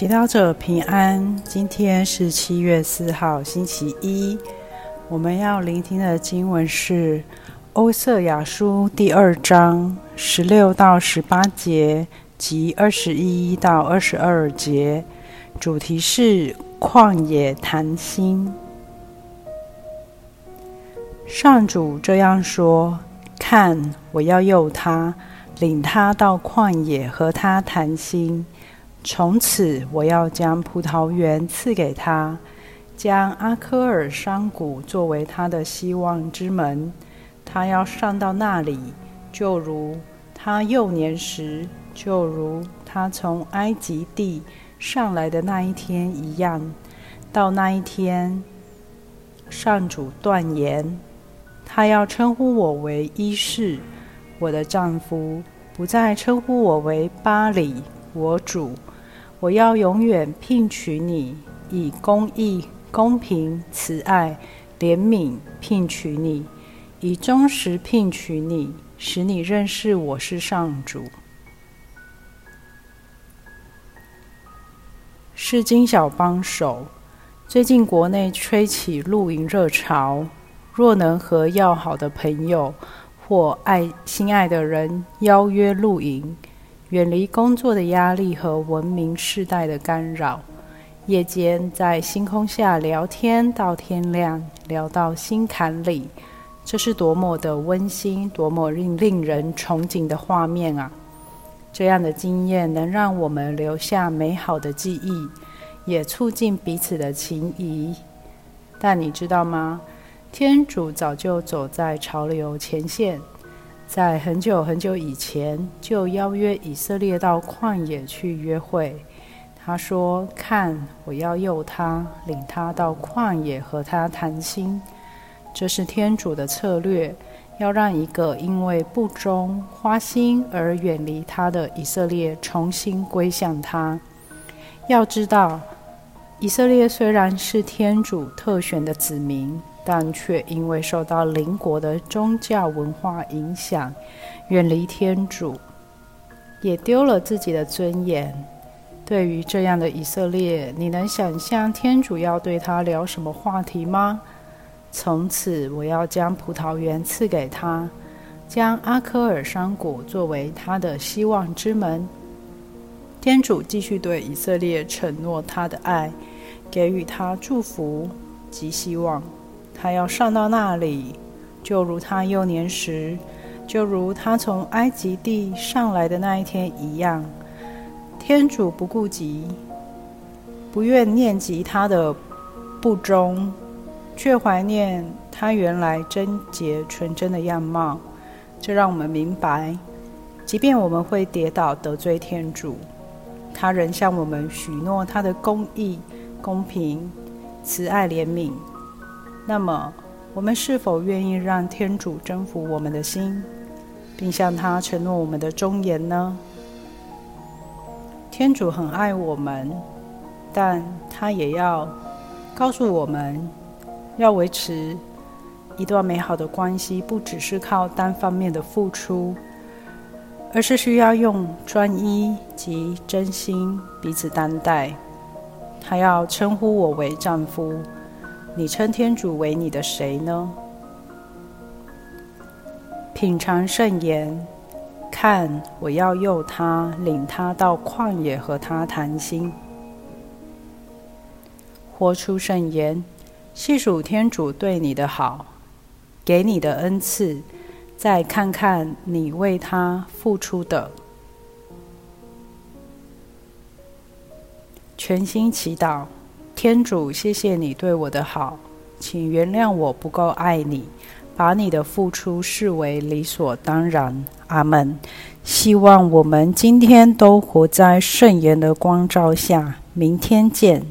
祈祷者平安。今天是七月四号，星期一。我们要聆听的经文是《欧瑟亚书》第二章十六到十八节及二十一到二十二节，主题是旷野谈心。上主这样说：“看，我要诱他，领他到旷野，和他谈心。”从此，我要将葡萄园赐给他，将阿科尔山谷作为他的希望之门。他要上到那里，就如他幼年时，就如他从埃及地上来的那一天一样。到那一天，上主断言，他要称呼我为伊士，我的丈夫，不再称呼我为巴里，我主。我要永远聘娶你，以公义、公平、慈爱、怜悯聘娶你，以忠实聘娶你，使你认识我是上主。是金小帮手，最近国内吹起露营热潮，若能和要好的朋友或爱心爱的人邀约露营。远离工作的压力和文明世代的干扰，夜间在星空下聊天到天亮，聊到心坎里，这是多么的温馨，多么令令人憧憬的画面啊！这样的经验能让我们留下美好的记忆，也促进彼此的情谊。但你知道吗？天主早就走在潮流前线。在很久很久以前，就邀约以色列到旷野去约会。他说：“看，我要诱他，领他到旷野和他谈心。”这是天主的策略，要让一个因为不忠、花心而远离他的以色列重新归向他。要知道，以色列虽然是天主特选的子民。但却因为受到邻国的宗教文化影响，远离天主，也丢了自己的尊严。对于这样的以色列，你能想象天主要对他聊什么话题吗？从此，我要将葡萄园赐给他，将阿科尔山谷作为他的希望之门。天主继续对以色列承诺他的爱，给予他祝福及希望。他要上到那里，就如他幼年时，就如他从埃及地上来的那一天一样。天主不顾及，不愿念及他的不忠，却怀念他原来贞洁纯真的样貌。这让我们明白，即便我们会跌倒得罪天主，他仍向我们许诺他的公义、公平、慈爱、怜悯。那么，我们是否愿意让天主征服我们的心，并向他承诺我们的忠言呢？天主很爱我们，但他也要告诉我们，要维持一段美好的关系，不只是靠单方面的付出，而是需要用专一及真心彼此担待。他要称呼我为丈夫。你称天主为你的谁呢？品尝圣言，看，我要诱他，领他到旷野和他谈心。活出圣言，细数天主对你的好，给你的恩赐，再看看你为他付出的。全心祈祷。天主，谢谢你对我的好，请原谅我不够爱你，把你的付出视为理所当然。阿门。希望我们今天都活在圣言的光照下。明天见。